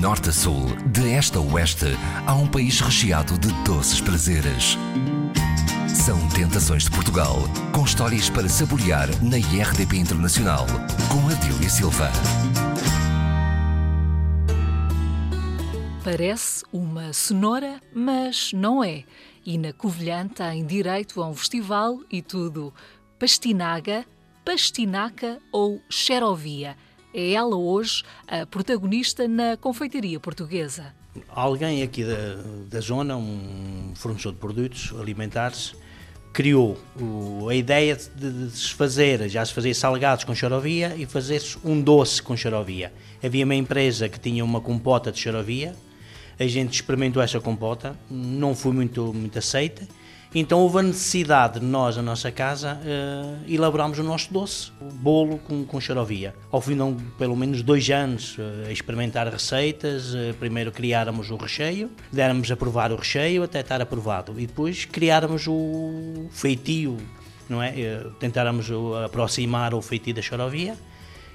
norte a sul, de este a oeste, há um país recheado de doces prazeres. São Tentações de Portugal, com histórias para saborear na IRDP Internacional, com Adília Silva. Parece uma cenoura, mas não é. E na Covilhã tem direito a um festival e tudo. Pastinaga, pastinaca ou xerovia. É ela hoje a protagonista na confeitaria portuguesa. Alguém aqui da, da zona, um fornecedor de produtos alimentares, criou a ideia de, de, se fazer, já se fazia salgados com xarovia e fazer-se um doce com xarovia. Havia uma empresa que tinha uma compota de xarovia, a gente experimentou essa compota, não foi muito, muito aceita, então houve a necessidade de nós, na nossa casa, uh, elaborarmos o nosso doce, o bolo com, com xarovia. Ao fim de pelo menos dois anos uh, a experimentar receitas, uh, primeiro criáramos o recheio, déramos a provar o recheio até estar aprovado e depois criáramos o feitio, não é? Tentáramos aproximar o feitio da xarovia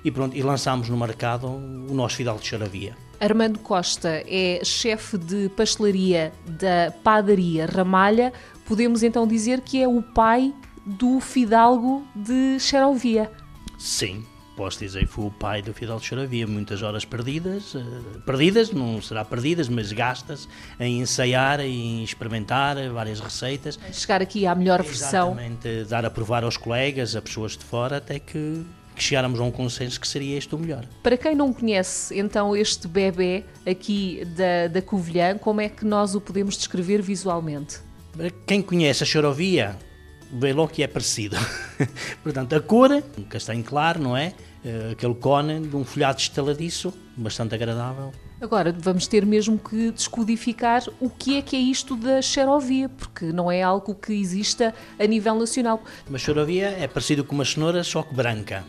e pronto, e lançámos no mercado o nosso fidalgo de xarovia. Armando Costa é chefe de pastelaria da padaria Ramalha. Podemos então dizer que é o pai do fidalgo de Xerovia. Sim, posso dizer que foi o pai do Fidalgo de Xerovia. Muitas horas perdidas, uh, perdidas, não será perdidas, mas gastas em ensaiar, em experimentar várias receitas. Chegar aqui à melhor versão. Exatamente, dar a provar aos colegas, a pessoas de fora, até que que chegáramos a um consenso que seria este o melhor. Para quem não conhece então este bebê aqui da, da Covilhã, como é que nós o podemos descrever visualmente? Para quem conhece a chorovia, vê logo que é parecido. Portanto, a cor, um castanho claro, não é? Eh, aquele cone de um folhado estaladiço, bastante agradável. Agora, vamos ter mesmo que descodificar o que é que é isto da xerovia, porque não é algo que exista a nível nacional. Uma xerovia é parecido com uma cenoura, só que branca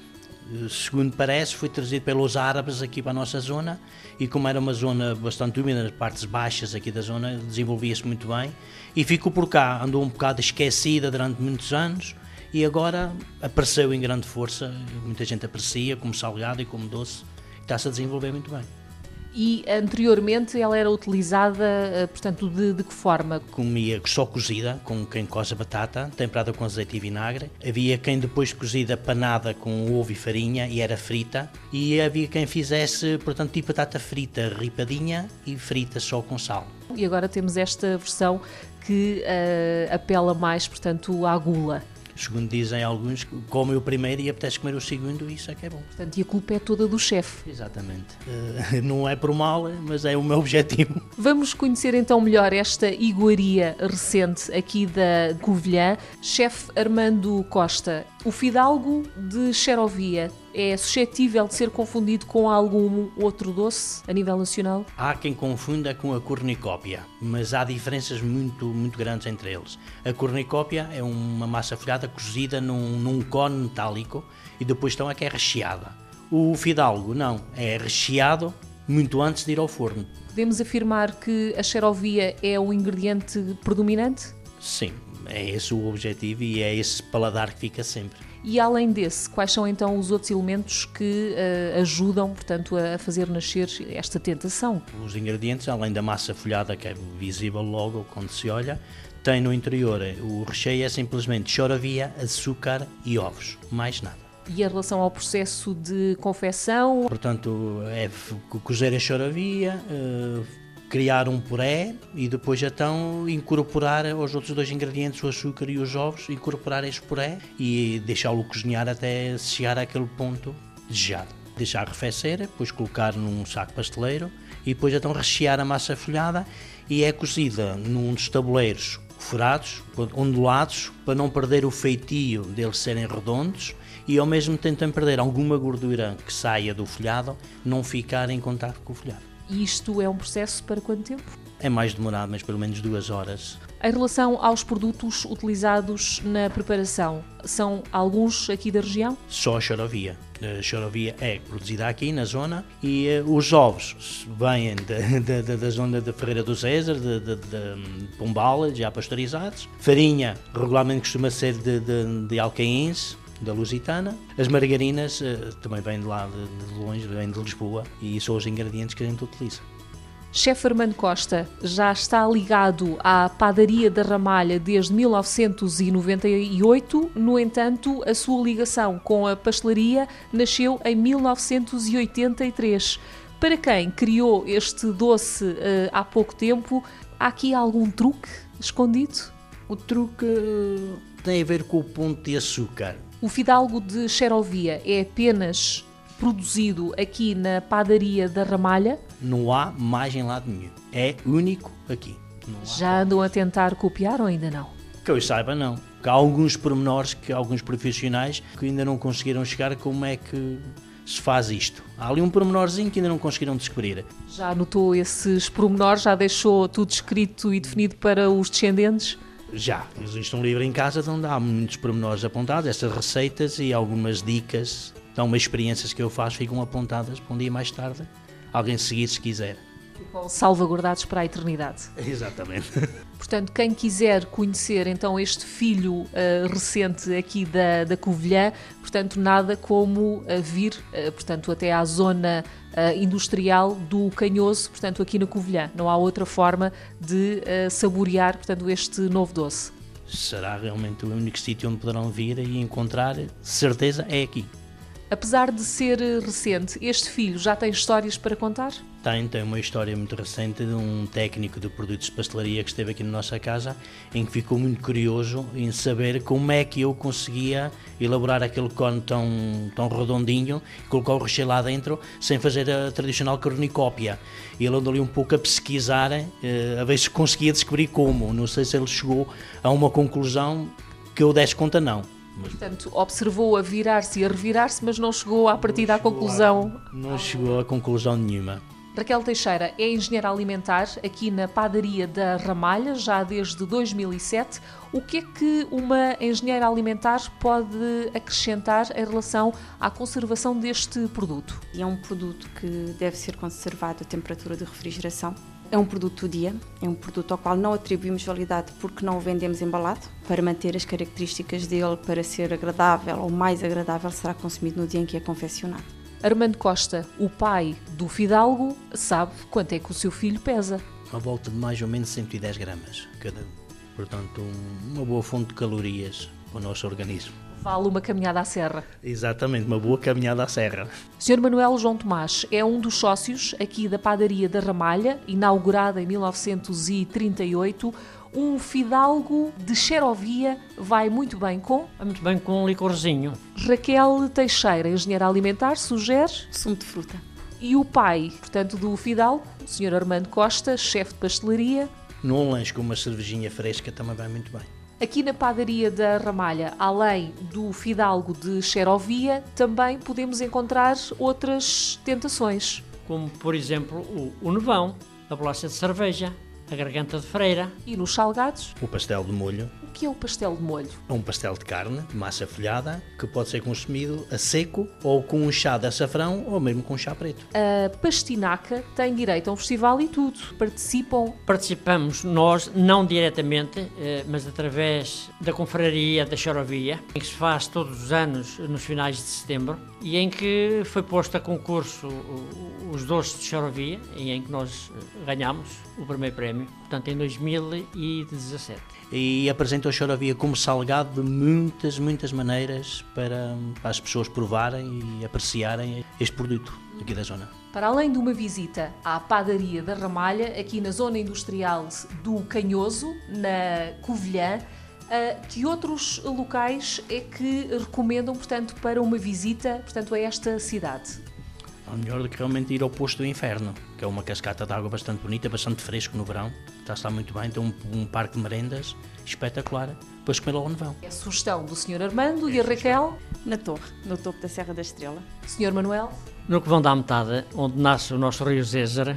segundo parece, foi trazido pelos árabes aqui para a nossa zona e como era uma zona bastante úmida, nas partes baixas aqui da zona, desenvolvia-se muito bem e ficou por cá, andou um bocado esquecida durante muitos anos e agora apareceu em grande força, muita gente aprecia como salgado e como doce, está-se a desenvolver muito bem e anteriormente ela era utilizada, eh, portanto, de, de que forma? Comia só cozida, com quem coza batata, temperada com azeite e vinagre. Havia quem depois cozida panada com ovo e farinha e era frita. E havia quem fizesse, portanto, tipo batata frita, ripadinha e frita só com sal. E agora temos esta versão que uh, apela mais, portanto, à gula segundo dizem alguns, comem o primeiro e apetece comer o segundo, e isso é que é bom. Portanto, e a culpa é toda do chefe. Exatamente. Uh, não é por mal, mas é o meu objetivo. Vamos conhecer então melhor esta iguaria recente aqui da Covilhã. Chefe Armando Costa, o fidalgo de Xerovia é suscetível de ser confundido com algum outro doce a nível nacional? Há quem confunda com a cornicópia, mas há diferenças muito, muito grandes entre eles. A cornicópia é uma massa folhada cozida num, num cone metálico e depois então é que é recheada. O fidalgo não, é recheado muito antes de ir ao forno. Podemos afirmar que a xerovia é o ingrediente predominante? Sim, é esse o objetivo e é esse paladar que fica sempre. E além desse, quais são então os outros elementos que uh, ajudam, portanto, a fazer nascer esta tentação? Os ingredientes, além da massa folhada que é visível logo quando se olha, tem no interior o recheio é simplesmente choravia, açúcar e ovos, mais nada. E em relação ao processo de confecção? Portanto, é cozer a choravia, uh, criar um puré e depois então incorporar os outros dois ingredientes, o açúcar e os ovos, incorporar este puré e deixá-lo cozinhar até chegar àquele ponto desejado. Deixar arrefecer, depois colocar num saco pasteleiro e depois então rechear a massa folhada e é cozida num dos tabuleiros furados, ondulados, para não perder o feitio deles serem redondos e ao mesmo tempo perder alguma gordura que saia do folhado, não ficar em contato com o folhado. E isto é um processo para quanto tempo? É mais demorado, mas pelo menos duas horas. Em relação aos produtos utilizados na preparação, são alguns aqui da região? Só a chorovia. A chorovia é produzida aqui na zona e uh, os ovos vêm de, de, da zona da Ferreira do César, de, de, de Pombal, já pasteurizados. Farinha regularmente costuma ser de, de, de alcaíns, da Lusitana. As margarinas uh, também vêm de lá, de, de longe, vêm de Lisboa e são os ingredientes que a gente utiliza. Chefe Armando Costa já está ligado à padaria da Ramalha desde 1998, no entanto, a sua ligação com a pastelaria nasceu em 1983. Para quem criou este doce uh, há pouco tempo, há aqui algum truque escondido? O truque eh, tem a ver com o ponto de açúcar. O fidalgo de Xerovia é apenas produzido aqui na padaria da Ramalha? Não há mais em lado nenhum. É único aqui. Já andam a tentar copiar ou ainda não? Que eu saiba, não. Há alguns pormenores que alguns profissionais que ainda não conseguiram chegar como é que se faz isto. Há ali um pormenorzinho que ainda não conseguiram descobrir. Já anotou esses pormenores? Já deixou tudo escrito e definido para os descendentes? Já. Existe um livro em casa onde há muitos pormenores apontados, essas receitas e algumas dicas então, umas experiências que eu faço ficam apontadas para um dia mais tarde alguém seguir se quiser. Ficam salvaguardados para a eternidade. Exatamente. Portanto, quem quiser conhecer então este filho uh, recente aqui da, da Covilhã, portanto, nada como uh, vir, uh, portanto, até à zona industrial do Canhoso, portanto, aqui na Covilhã. Não há outra forma de saborear, portanto, este novo doce. Será realmente o único sítio onde poderão vir e encontrar, certeza, é aqui. Apesar de ser recente, este filho já tem histórias para contar? Tem, tem uma história muito recente de um técnico de produtos de pastelaria que esteve aqui na nossa casa, em que ficou muito curioso em saber como é que eu conseguia elaborar aquele cone tão, tão redondinho colocar o recheio lá dentro sem fazer a tradicional cornicópia. Ele andou ali um pouco a pesquisar, eh, a ver se conseguia descobrir como. Não sei se ele chegou a uma conclusão que eu desse conta, não Portanto, observou a virar-se e a revirar-se, mas não chegou à partida à conclusão. A, não chegou a conclusão nenhuma. Raquel Teixeira é engenheira alimentar aqui na padaria da Ramalha, já desde 2007. O que é que uma engenheira alimentar pode acrescentar em relação à conservação deste produto? É um produto que deve ser conservado a temperatura de refrigeração é um produto do dia, é um produto ao qual não atribuímos validade porque não o vendemos embalado, para manter as características dele, para ser agradável ou mais agradável, será consumido no dia em que é confeccionado. Armando Costa, o pai do Fidalgo, sabe quanto é que o seu filho pesa. À volta de mais ou menos 110 gramas cada Portanto, uma boa fonte de calorias para o nosso organismo vale uma caminhada à serra. Exatamente, uma boa caminhada à serra. Sr. Manuel João Tomás é um dos sócios aqui da padaria da Ramalha, inaugurada em 1938. Um fidalgo de xerovia vai muito bem com? Vai muito bem com um licorzinho. Raquel Teixeira, engenheira alimentar, sugere? Sumo de fruta. E o pai, portanto, do fidalgo, o Sr. Armando Costa, chefe de pastelaria? Num lanche com uma cervejinha fresca também vai muito bem. Aqui na padaria da Ramalha, além do fidalgo de Xerovia, também podemos encontrar outras tentações. Como, por exemplo, o, o nevão, a bolacha de cerveja, a garganta de freira. E nos salgados? O pastel de molho. O que é o pastel de molho? É um pastel de carne, de massa folhada, que pode ser consumido a seco ou com um chá de açafrão ou mesmo com um chá preto. A pastinaca tem direito a um festival e tudo. Participam? Participamos nós, não diretamente, eh, mas através da confraria da Chorovia, em que se faz todos os anos nos finais de setembro e em que foi posto a concurso os doces de Chorovia e em que nós eh, ganhamos o primeiro prémio prémio, portanto em 2017. E apresentou a Chorovia como salgado de muitas, muitas maneiras para, para as pessoas provarem e apreciarem este produto aqui da zona. Para além de uma visita à padaria da Ramalha, aqui na zona industrial do Canhoso, na Covilhã, Uh, que outros locais é que recomendam, portanto, para uma visita, portanto, a esta cidade? É melhor do que realmente ir ao Poço do Inferno, que é uma cascata de água bastante bonita, bastante fresco no verão, está a estar muito bem, tem um, um parque de merendas espetacular, depois comer logo no vão. É a sugestão do Sr. Armando é e a Raquel? Na torre, no topo da Serra da Estrela. Sr. Manuel? No que vão dar metade, onde nasce o nosso rio Zézara,